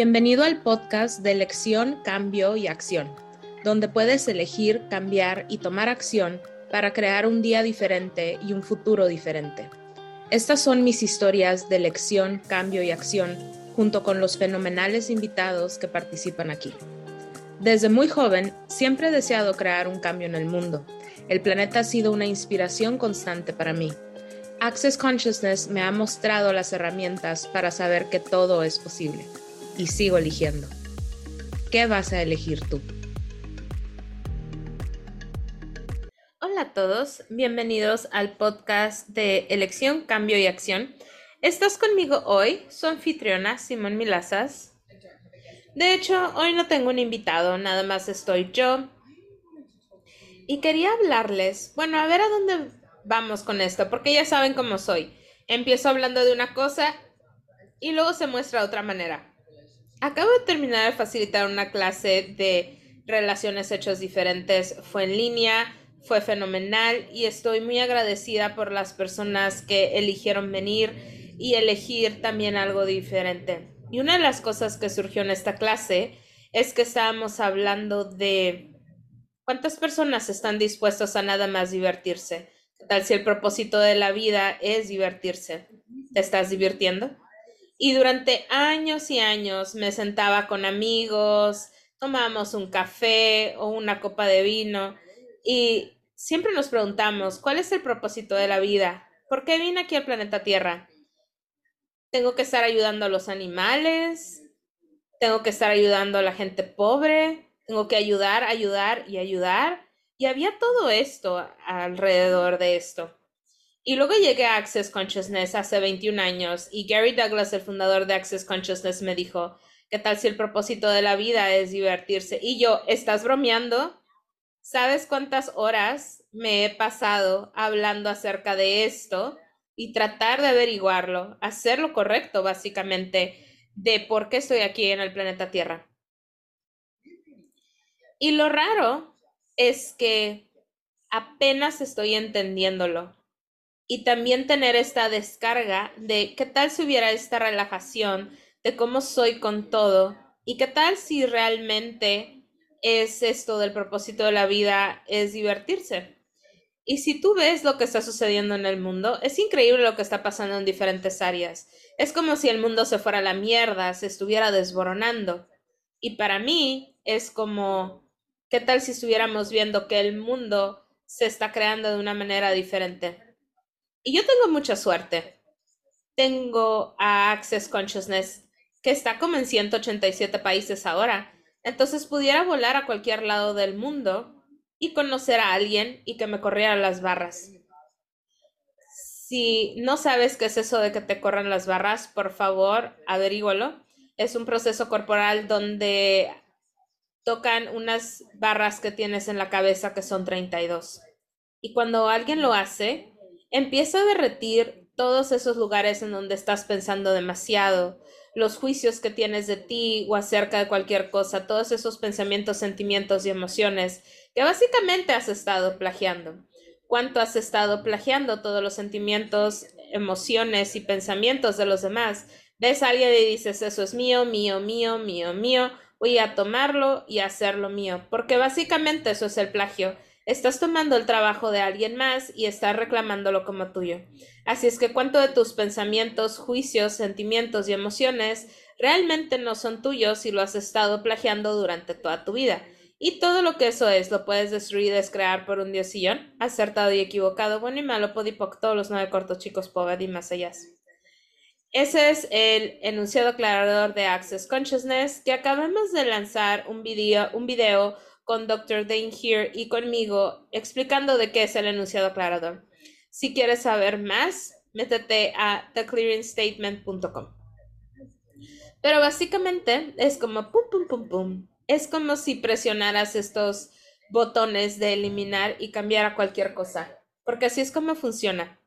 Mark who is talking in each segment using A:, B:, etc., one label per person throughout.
A: Bienvenido al podcast de elección, cambio y acción, donde puedes elegir, cambiar y tomar acción para crear un día diferente y un futuro diferente. Estas son mis historias de elección, cambio y acción, junto con los fenomenales invitados que participan aquí. Desde muy joven, siempre he deseado crear un cambio en el mundo. El planeta ha sido una inspiración constante para mí. Access Consciousness me ha mostrado las herramientas para saber que todo es posible y sigo eligiendo. ¿Qué vas a elegir tú? Hola a todos, bienvenidos al podcast de Elección, Cambio y Acción. Estás conmigo hoy, su anfitriona Simón Milazas. De hecho, hoy no tengo un invitado, nada más estoy yo. Y quería hablarles, bueno, a ver a dónde vamos con esto, porque ya saben cómo soy. Empiezo hablando de una cosa y luego se muestra de otra manera. Acabo de terminar de facilitar una clase de relaciones hechos diferentes. Fue en línea, fue fenomenal y estoy muy agradecida por las personas que eligieron venir y elegir también algo diferente. Y una de las cosas que surgió en esta clase es que estábamos hablando de cuántas personas están dispuestas a nada más divertirse. Tal si el propósito de la vida es divertirse? ¿Te estás divirtiendo? Y durante años y años me sentaba con amigos, tomábamos un café o una copa de vino y siempre nos preguntamos, ¿cuál es el propósito de la vida? ¿Por qué vine aquí al planeta Tierra? ¿Tengo que estar ayudando a los animales? ¿Tengo que estar ayudando a la gente pobre? ¿Tengo que ayudar, ayudar y ayudar? Y había todo esto alrededor de esto. Y luego llegué a Access Consciousness hace 21 años y Gary Douglas, el fundador de Access Consciousness, me dijo, ¿qué tal si el propósito de la vida es divertirse? Y yo, ¿estás bromeando? ¿Sabes cuántas horas me he pasado hablando acerca de esto y tratar de averiguarlo, hacer lo correcto básicamente de por qué estoy aquí en el planeta Tierra? Y lo raro es que apenas estoy entendiéndolo y también tener esta descarga de qué tal si hubiera esta relajación de cómo soy con todo y qué tal si realmente es esto del propósito de la vida, es divertirse. Y si tú ves lo que está sucediendo en el mundo, es increíble lo que está pasando en diferentes áreas. Es como si el mundo se fuera a la mierda, se estuviera desboronando. Y para mí es como, ¿qué tal si estuviéramos viendo que el mundo se está creando de una manera diferente? Y yo tengo mucha suerte. Tengo a Access Consciousness, que está como en 187 países ahora. Entonces pudiera volar a cualquier lado del mundo y conocer a alguien y que me corriera las barras. Si no sabes qué es eso de que te corran las barras, por favor, averígualo. Es un proceso corporal donde tocan unas barras que tienes en la cabeza que son 32. Y cuando alguien lo hace, Empieza a derretir todos esos lugares en donde estás pensando demasiado, los juicios que tienes de ti o acerca de cualquier cosa, todos esos pensamientos, sentimientos y emociones que básicamente has estado plagiando. ¿Cuánto has estado plagiando todos los sentimientos, emociones y pensamientos de los demás? Ves a alguien y dices, eso es mío, mío, mío, mío, mío, voy a tomarlo y hacerlo mío, porque básicamente eso es el plagio Estás tomando el trabajo de alguien más y estás reclamándolo como tuyo. Así es que cuánto de tus pensamientos, juicios, sentimientos y emociones realmente no son tuyos y lo has estado plagiando durante toda tu vida. Y todo lo que eso es, lo puedes destruir y descrear por un diosillón, acertado y equivocado, bueno y malo, podipoc, todos los nueve cortos chicos, pobre y más allá. Ese es el enunciado aclarador de Access Consciousness que acabamos de lanzar un video, un video con Dr. Dane Here y conmigo explicando de qué es el enunciado aclarador. Si quieres saber más, métete a theclearingstatement.com. Pero básicamente es como pum, pum, pum, pum. Es como si presionaras estos botones de eliminar y cambiar a cualquier cosa, porque así es como funciona.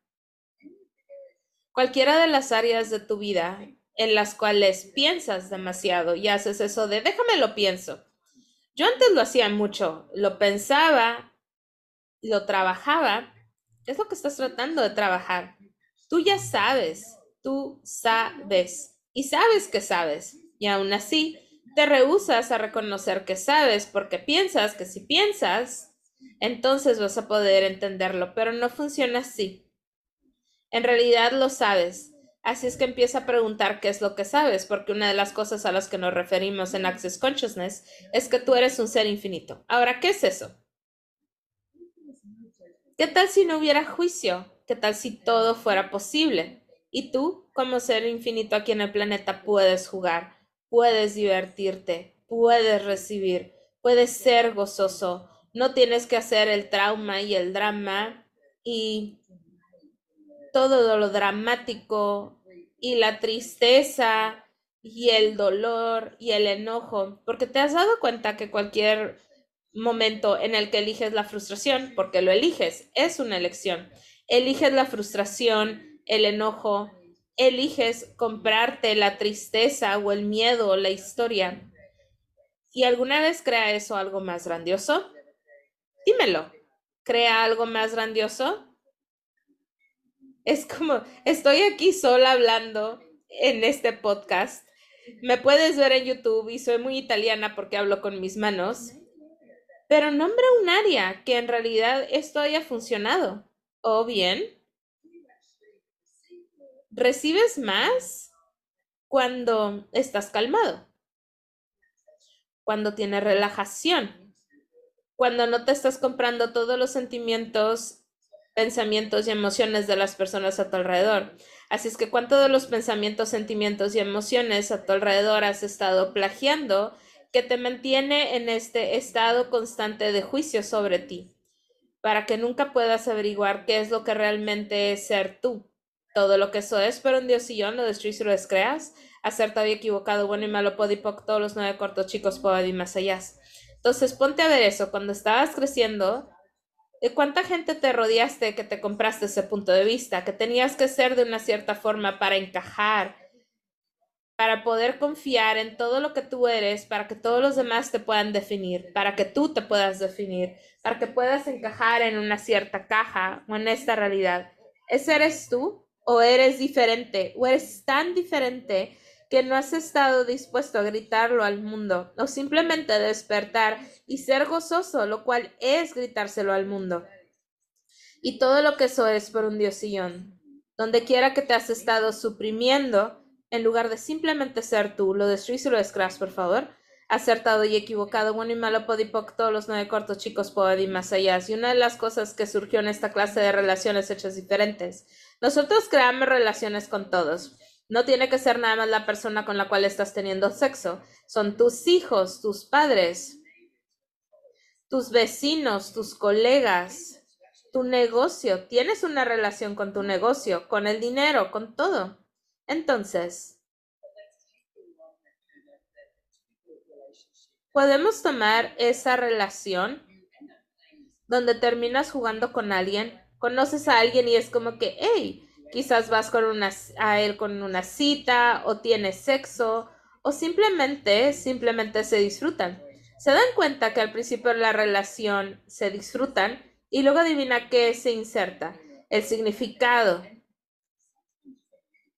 A: Cualquiera de las áreas de tu vida en las cuales piensas demasiado y haces eso de déjame lo pienso yo antes lo hacía mucho, lo pensaba, lo trabajaba. Es lo que estás tratando de trabajar. Tú ya sabes, tú sabes y sabes que sabes. Y aún así, te rehusas a reconocer que sabes porque piensas que si piensas, entonces vas a poder entenderlo, pero no funciona así. En realidad lo sabes. Así es que empieza a preguntar qué es lo que sabes, porque una de las cosas a las que nos referimos en Access Consciousness es que tú eres un ser infinito. Ahora, ¿qué es eso? ¿Qué tal si no hubiera juicio? ¿Qué tal si todo fuera posible? Y tú, como ser infinito aquí en el planeta, puedes jugar, puedes divertirte, puedes recibir, puedes ser gozoso. No tienes que hacer el trauma y el drama y todo lo dramático y la tristeza y el dolor y el enojo, porque te has dado cuenta que cualquier momento en el que eliges la frustración, porque lo eliges, es una elección. Eliges la frustración, el enojo, eliges comprarte la tristeza o el miedo o la historia. ¿Y alguna vez crea eso algo más grandioso? Dímelo. ¿Crea algo más grandioso? Es como, estoy aquí sola hablando en este podcast. Me puedes ver en YouTube y soy muy italiana porque hablo con mis manos pero nombra un área que en realidad esto haya funcionado. O bien, recibes más cuando estás calmado, cuando tienes relajación, cuando no te estás comprando todos los sentimientos, pensamientos y emociones de las personas a tu alrededor. Así es que cuando todos los pensamientos, sentimientos y emociones a tu alrededor has estado plagiando, que te mantiene en este estado constante de juicio sobre ti, para que nunca puedas averiguar qué es lo que realmente es ser tú. Todo lo que eso es, pero un Dios y yo lo destruyes y lo descreas. Acertado y equivocado, bueno y malo, podipoc, todos los nueve cortos chicos, puedo y más allá. Entonces, ponte a ver eso. Cuando estabas creciendo, ¿de cuánta gente te rodeaste que te compraste ese punto de vista? Que tenías que ser de una cierta forma para encajar, para poder confiar en todo lo que tú eres, para que todos los demás te puedan definir, para que tú te puedas definir, para que puedas encajar en una cierta caja o en esta realidad. ¿Ese eres tú o eres diferente o eres tan diferente que no has estado dispuesto a gritarlo al mundo o simplemente despertar y ser gozoso, lo cual es gritárselo al mundo? Y todo lo que eso es por un diosillón. Donde quiera que te has estado suprimiendo, en lugar de simplemente ser tú, lo destruís y lo descras, por favor. Acertado y equivocado, bueno y malo, podipoc, todos los nueve cortos chicos, y más allá. Y una de las cosas que surgió en esta clase de relaciones hechas diferentes. Nosotros creamos relaciones con todos. No tiene que ser nada más la persona con la cual estás teniendo sexo. Son tus hijos, tus padres, tus vecinos, tus colegas, tu negocio. Tienes una relación con tu negocio, con el dinero, con todo. Entonces, podemos tomar esa relación donde terminas jugando con alguien, conoces a alguien y es como que, hey, quizás vas con una, a él con una cita o tienes sexo o simplemente, simplemente se disfrutan. Se dan cuenta que al principio de la relación se disfrutan y luego adivina qué se inserta, el significado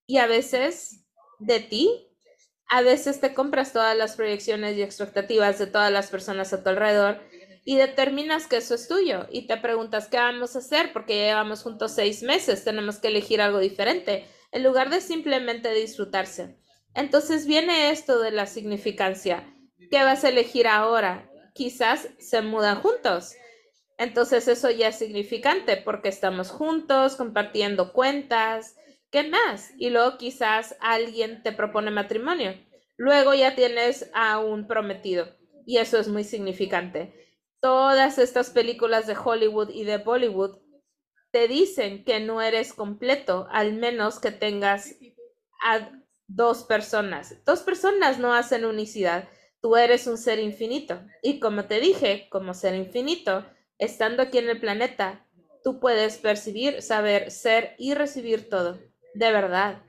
A: y a veces de ti, a veces te compras todas las proyecciones y expectativas de todas las personas a tu alrededor y determinas que eso es tuyo y te preguntas qué vamos a hacer porque llevamos juntos seis meses, tenemos que elegir algo diferente en lugar de simplemente disfrutarse. Entonces viene esto de la significancia. ¿Qué vas a elegir ahora? Quizás se mudan juntos. Entonces eso ya es significante porque estamos juntos, compartiendo cuentas, ¿Qué más? Y luego quizás alguien te propone matrimonio. Luego ya tienes a un prometido. Y eso es muy significante. Todas estas películas de Hollywood y de Bollywood te dicen que no eres completo, al menos que tengas a dos personas. Dos personas no hacen unicidad. Tú eres un ser infinito. Y como te dije, como ser infinito, estando aquí en el planeta, tú puedes percibir, saber, ser y recibir todo. De verdad,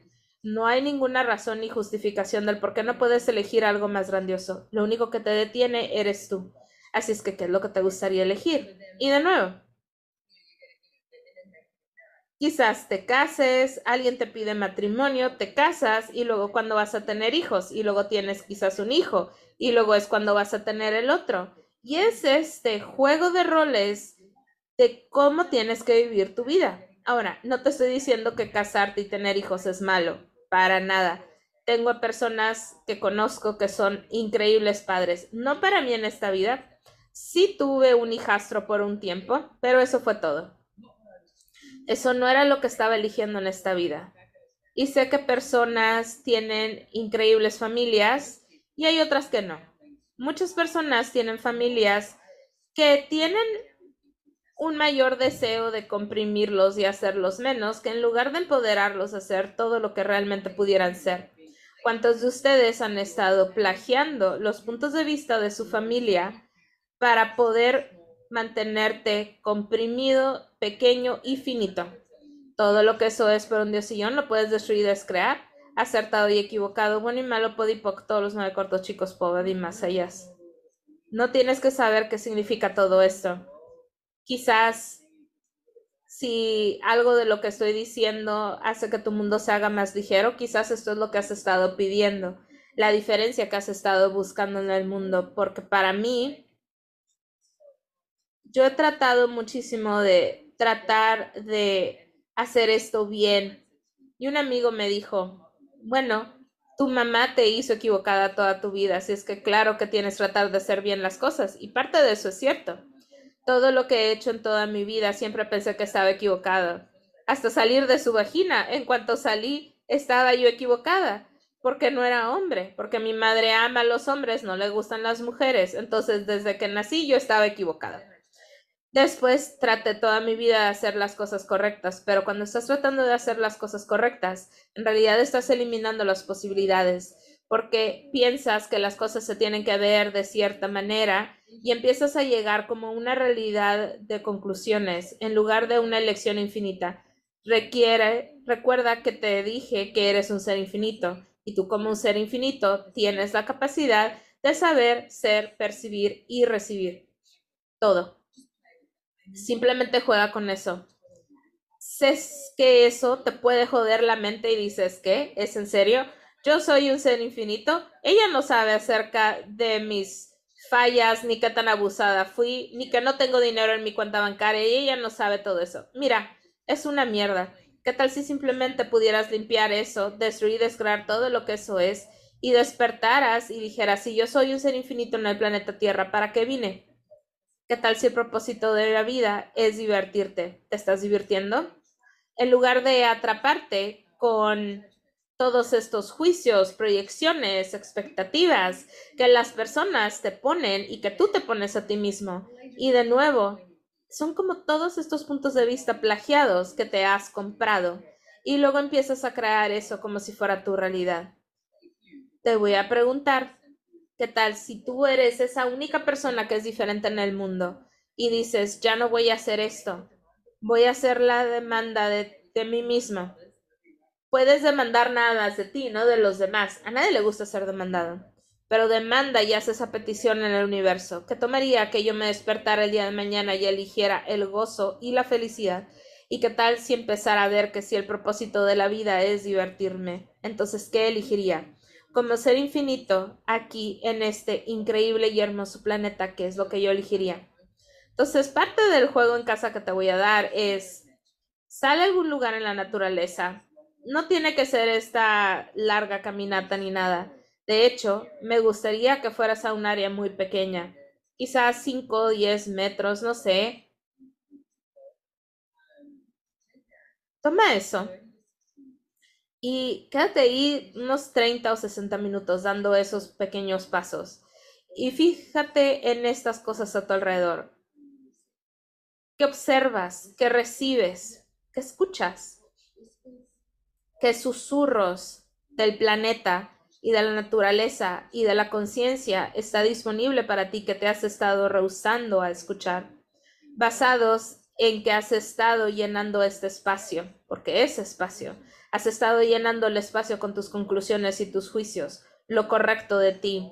A: no hay ninguna razón ni justificación del por qué no puedes elegir algo más grandioso. Lo único que te detiene eres tú. Así es que, ¿qué es lo que te gustaría elegir? Y de nuevo, Quizás te cases, alguien te pide matrimonio, te casas y luego cuando vas a tener hijos y luego tienes quizás un hijo y luego es cuando vas a tener el otro. Y es este juego de roles de cómo tienes que vivir tu vida. Ahora, no te estoy diciendo que casarte y tener hijos es malo, para nada. Tengo personas que conozco que son increíbles padres. No para mí en esta vida. Sí tuve un hijastro por un tiempo, pero eso fue todo. Eso no era lo que estaba eligiendo en esta vida. Y sé que personas tienen increíbles familias y hay otras que no. Muchas personas tienen familias que tienen un mayor deseo de comprimirlos y hacerlos menos que en lugar de empoderarlos a hacer todo lo que realmente pudieran ser. ¿Cuántos de ustedes han estado plagiando los puntos de vista de su familia para poder mantenerte comprimido, pequeño y finito. Todo lo que eso es por un diosillón lo puedes destruir y descrear. Acertado y equivocado, bueno y malo, podipoc, todos los nueve cortos chicos, pobre y más allá. No tienes que saber qué significa todo esto. Quizás si algo de lo que estoy diciendo hace que tu mundo se haga más ligero, quizás esto es lo que has estado pidiendo, la diferencia que has estado buscando en el mundo, porque para mí yo he tratado muchísimo de tratar de hacer esto bien. Y un amigo me dijo, bueno, tu mamá te hizo equivocada toda tu vida, así es que claro que tienes que tratar de hacer bien las cosas. Y parte de eso es cierto. Todo lo que he hecho en toda mi vida siempre pensé que estaba equivocada. Hasta salir de su vagina. En cuanto salí, estaba yo equivocada. Porque no era hombre. Porque mi madre ama a los hombres, no le gustan las mujeres. Entonces, desde que nací, yo estaba equivocada. Después traté toda mi vida de hacer las cosas correctas, pero cuando estás tratando de hacer las cosas correctas, en realidad estás eliminando las posibilidades porque piensas que las cosas se tienen que ver de cierta manera y empiezas a llegar como una realidad de conclusiones en lugar de una elección infinita. Requiere, recuerda que te dije que eres un ser infinito y tú como un ser infinito tienes la capacidad de saber, ser, percibir y recibir todo. Simplemente juega con eso. Sé que eso te puede joder la mente y dices, ¿qué? ¿Es en serio? Yo soy un ser infinito. Ella no sabe acerca de mis fallas, ni qué tan abusada fui, ni que no tengo dinero en mi cuenta bancaria y ella no sabe todo eso. Mira, es una mierda. ¿Qué tal si simplemente pudieras limpiar eso, destruir descrear todo lo que eso es y despertaras y dijeras, si yo soy un ser infinito en el planeta Tierra, ¿para qué vine? ¿Qué tal si el propósito de la vida es divertirte? ¿Te estás divirtiendo? En lugar de atraparte con todos estos juicios, proyecciones, expectativas que las personas te ponen y que tú te pones a ti mismo. Y de nuevo, son como todos estos puntos de vista plagiados que te has comprado y luego empiezas a crear eso como si fuera tu realidad. Te voy a preguntar, ¿Qué tal si tú eres esa única persona que es diferente en el mundo y dices, ya no voy a hacer esto, voy a hacer la demanda de, de mí misma? Puedes demandar nada más de ti, no de los demás. A nadie le gusta ser demandado. Pero demanda y haz esa petición en el universo. ¿Qué tomaría que yo me despertara el día de mañana y eligiera el gozo y la felicidad? ¿Y qué tal si empezara a ver que si el propósito de la vida es divertirme? Entonces, ¿qué elegiría? Como ser infinito aquí en este increíble y hermoso planeta que es lo que yo elegiría. Entonces, parte del juego en casa que te voy a dar es, sale a algún lugar en la naturaleza. No tiene que ser esta larga caminata ni nada. De hecho, me gustaría que fueras a un área muy pequeña, quizás 5 o 10 metros, no sé. Toma eso y quédate ahí unos 30 o 60 minutos dando esos pequeños pasos. Y fíjate en estas cosas a tu alrededor. ¿Qué observas? ¿Qué recibes? ¿Qué escuchas? ¿Qué susurros del planeta y de la naturaleza y de la conciencia está disponible para ti que te has estado rehusando a escuchar? Basados en que has estado llenando este espacio, porque es espacio Has estado llenando el espacio con tus conclusiones y tus juicios, lo correcto de ti,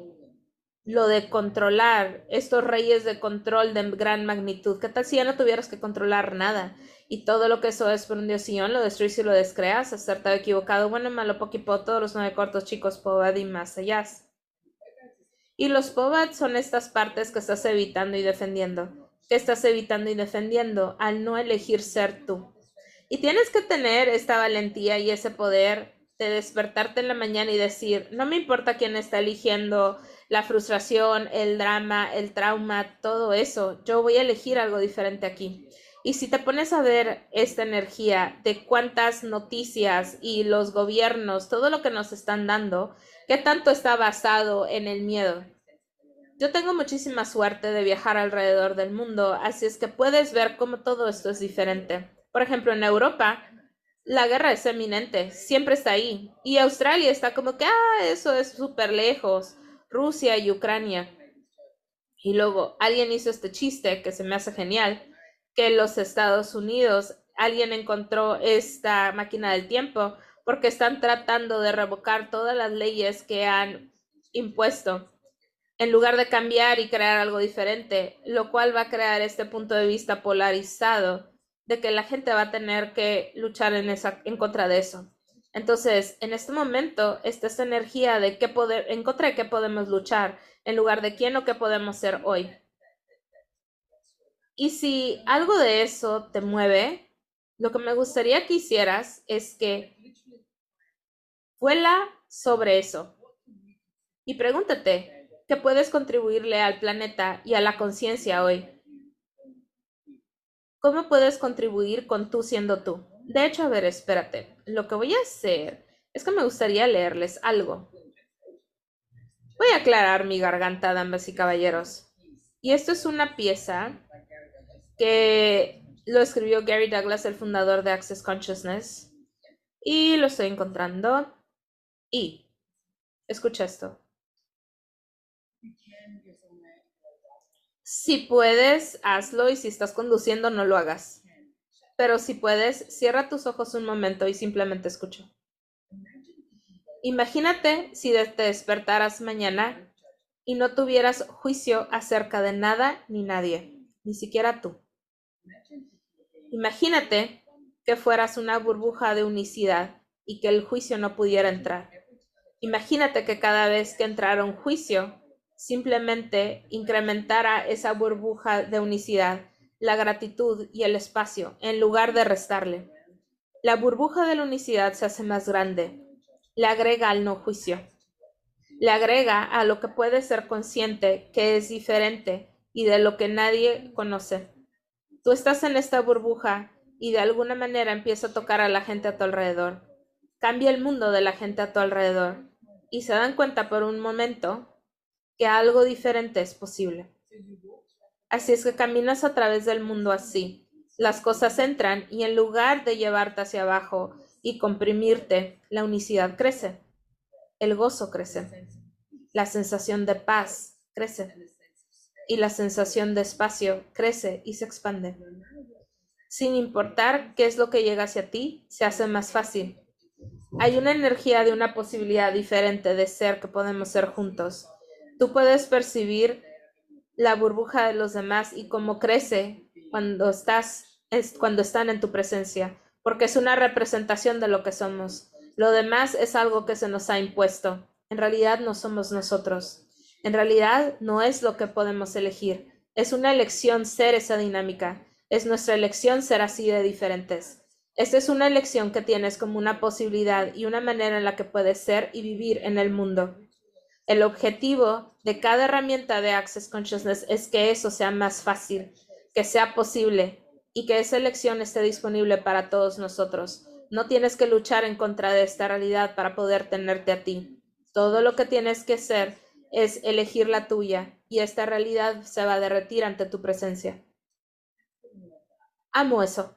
A: lo de controlar, estos reyes de control de gran magnitud. ¿Qué tal si ya no tuvieras que controlar nada y todo lo que eso es por un dios lo destruyes y lo descreas, acertado, equivocado, bueno, malo, poquipo, todos los nueve cortos chicos, pobad y más allá. Y los pobad son estas partes que estás evitando y defendiendo, que estás evitando y defendiendo al no elegir ser tú. Y tienes que tener esta valentía y ese poder de despertarte en la mañana y decir, no me importa quién está eligiendo la frustración, el drama, el trauma, todo eso, yo voy a elegir algo diferente aquí. Y si te pones a ver esta energía de cuántas noticias y los gobiernos, todo lo que nos están dando, qué tanto está basado en el miedo. Yo tengo muchísima suerte de viajar alrededor del mundo, así es que puedes ver cómo todo esto es diferente. Por ejemplo, en Europa, la guerra es eminente, siempre está ahí. Y Australia está como que, ah, eso es súper lejos. Rusia y Ucrania. Y luego alguien hizo este chiste que se me hace genial que los Estados Unidos, alguien encontró esta máquina del tiempo porque están tratando de revocar todas las leyes que han impuesto en lugar de cambiar y crear algo diferente, lo cual va a crear este punto de vista polarizado de que la gente va a tener que luchar en, esa, en contra de eso. Entonces, en este momento está esta energía de qué poder, en contra de qué podemos luchar, en lugar de quién o qué podemos ser hoy. Y si algo de eso te mueve, lo que me gustaría que hicieras es que vuela sobre eso y pregúntate, ¿qué puedes contribuirle al planeta y a la conciencia hoy? ¿Cómo puedes contribuir con tú siendo tú? De hecho, a ver, espérate. Lo que voy a hacer es que me gustaría leerles algo. Voy a aclarar mi garganta, damas y caballeros. Y esto es una pieza que lo escribió Gary Douglas, el fundador de Access Consciousness. Y lo estoy encontrando. Y, escucha esto. Si puedes, hazlo y si estás conduciendo, no lo hagas. Pero si puedes, cierra tus ojos un momento y simplemente escucha. Imagínate si te despertaras mañana y no tuvieras juicio acerca de nada ni nadie, ni siquiera tú. Imagínate que fueras una burbuja de unicidad y que el juicio no pudiera entrar. Imagínate que cada vez que entrara un juicio, simplemente incrementara esa burbuja de unicidad, la gratitud y el espacio, en lugar de restarle. La burbuja de la unicidad se hace más grande, le agrega al no juicio, le agrega a lo que puede ser consciente que es diferente y de lo que nadie conoce. Tú estás en esta burbuja y de alguna manera empieza a tocar a la gente a tu alrededor. Cambia el mundo de la gente a tu alrededor y se dan cuenta por un momento que algo diferente es posible. Así es que caminas a través del mundo así. Las cosas entran y en lugar de llevarte hacia abajo y comprimirte, la unicidad crece. El gozo crece. La sensación de paz crece y la sensación de espacio crece y se expande. Sin importar qué es lo que llega hacia ti, se hace más fácil. Hay una energía de una posibilidad diferente de ser que podemos ser juntos. Tú puedes percibir la burbuja de los demás y cómo crece cuando estás es cuando están en tu presencia, porque es una representación de lo que somos. Lo demás es algo que se nos ha impuesto. En realidad no somos nosotros. En realidad no es lo que podemos elegir. Es una elección ser esa dinámica. Es nuestra elección ser así de diferentes. Esta es una elección que tienes como una posibilidad y una manera en la que puedes ser y vivir en el mundo. El objetivo de cada herramienta de Access Consciousness es que eso sea más fácil, que sea posible y que esa elección esté disponible para todos nosotros. No tienes que luchar en contra de esta realidad para poder tenerte a ti. Todo lo que tienes que hacer es elegir la tuya y esta realidad se va a derretir ante tu presencia. Amo eso.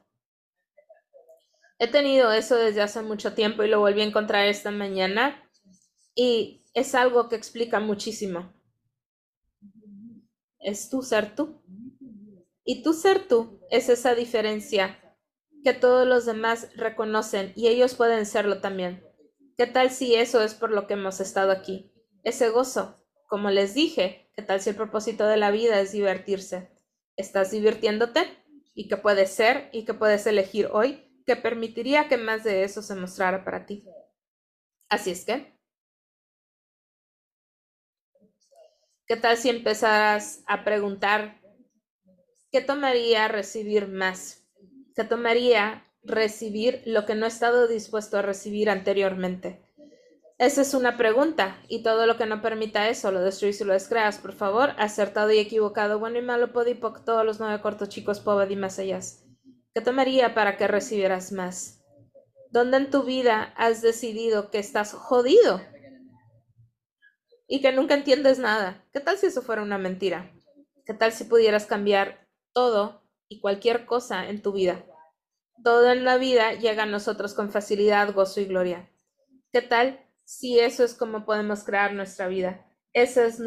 A: He tenido eso desde hace mucho tiempo y lo volví a encontrar esta mañana y es algo que explica muchísimo. Es tu ser tú. Y tu ser tú es esa diferencia que todos los demás reconocen y ellos pueden serlo también. ¿Qué tal si eso es por lo que hemos estado aquí? Ese gozo, como les dije, ¿qué tal si el propósito de la vida es divertirse? ¿Estás divirtiéndote? y que puedes ser y que puedes elegir hoy que permitiría que más de eso se mostrara para ti. Así es que, ¿qué tal si empezaras a preguntar qué tomaría recibir más? ¿Qué tomaría recibir lo que no he estado dispuesto a recibir anteriormente? Esa es una pregunta, y todo lo que no permita eso lo destruyes y lo descreas, por favor, acertado y equivocado, bueno y malo, podipoc, todos los nueve cortos chicos, pobad y más allá. ¿Qué tomaría para que recibieras más? ¿Dónde en tu vida has decidido que estás jodido? Y que nunca entiendes nada. ¿Qué tal si eso fuera una mentira? ¿Qué tal si pudieras cambiar todo y cualquier cosa en tu vida? Todo en la vida llega a nosotros con facilidad, gozo y gloria. ¿Qué tal si eso es como podemos crear nuestra vida. Ese es,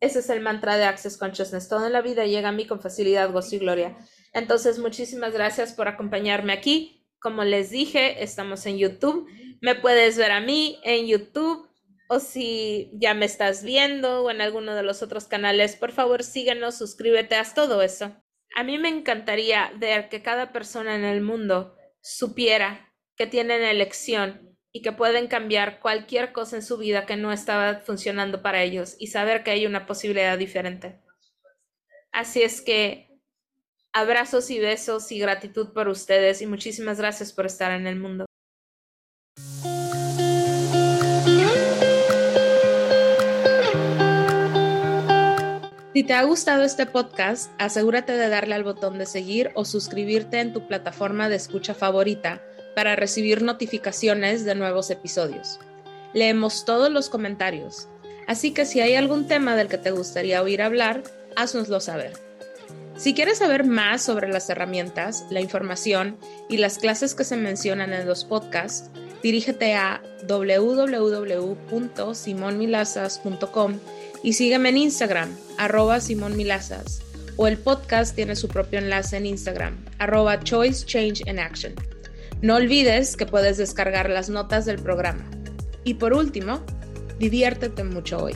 A: ese es el mantra de Access Consciousness. Todo en la vida llega a mí con facilidad, gozo y gloria. Entonces, muchísimas gracias por acompañarme aquí. Como les dije, estamos en YouTube. Me puedes ver a mí en YouTube o si ya me estás viendo o en alguno de los otros canales, por favor síguenos, suscríbete, haz todo eso. A mí me encantaría ver que cada persona en el mundo supiera que tienen elección y que pueden cambiar cualquier cosa en su vida que no estaba funcionando para ellos y saber que hay una posibilidad diferente. Así es que abrazos y besos y gratitud por ustedes y muchísimas gracias por estar en el mundo. Si te ha gustado este podcast, asegúrate de darle al botón de seguir o suscribirte en tu plataforma de escucha favorita para recibir notificaciones de nuevos episodios. Leemos todos los comentarios, así que si hay algún tema del que te gustaría oír hablar, haznoslo saber. Si quieres saber más sobre las herramientas, la información y las clases que se mencionan en los podcasts, dirígete a www.simonmilazas.com y sígueme en Instagram, arroba simonmilazas, o el podcast tiene su propio enlace en Instagram, arroba Choice Change Action. No olvides que puedes descargar las notas del programa. Y por último, diviértete mucho hoy.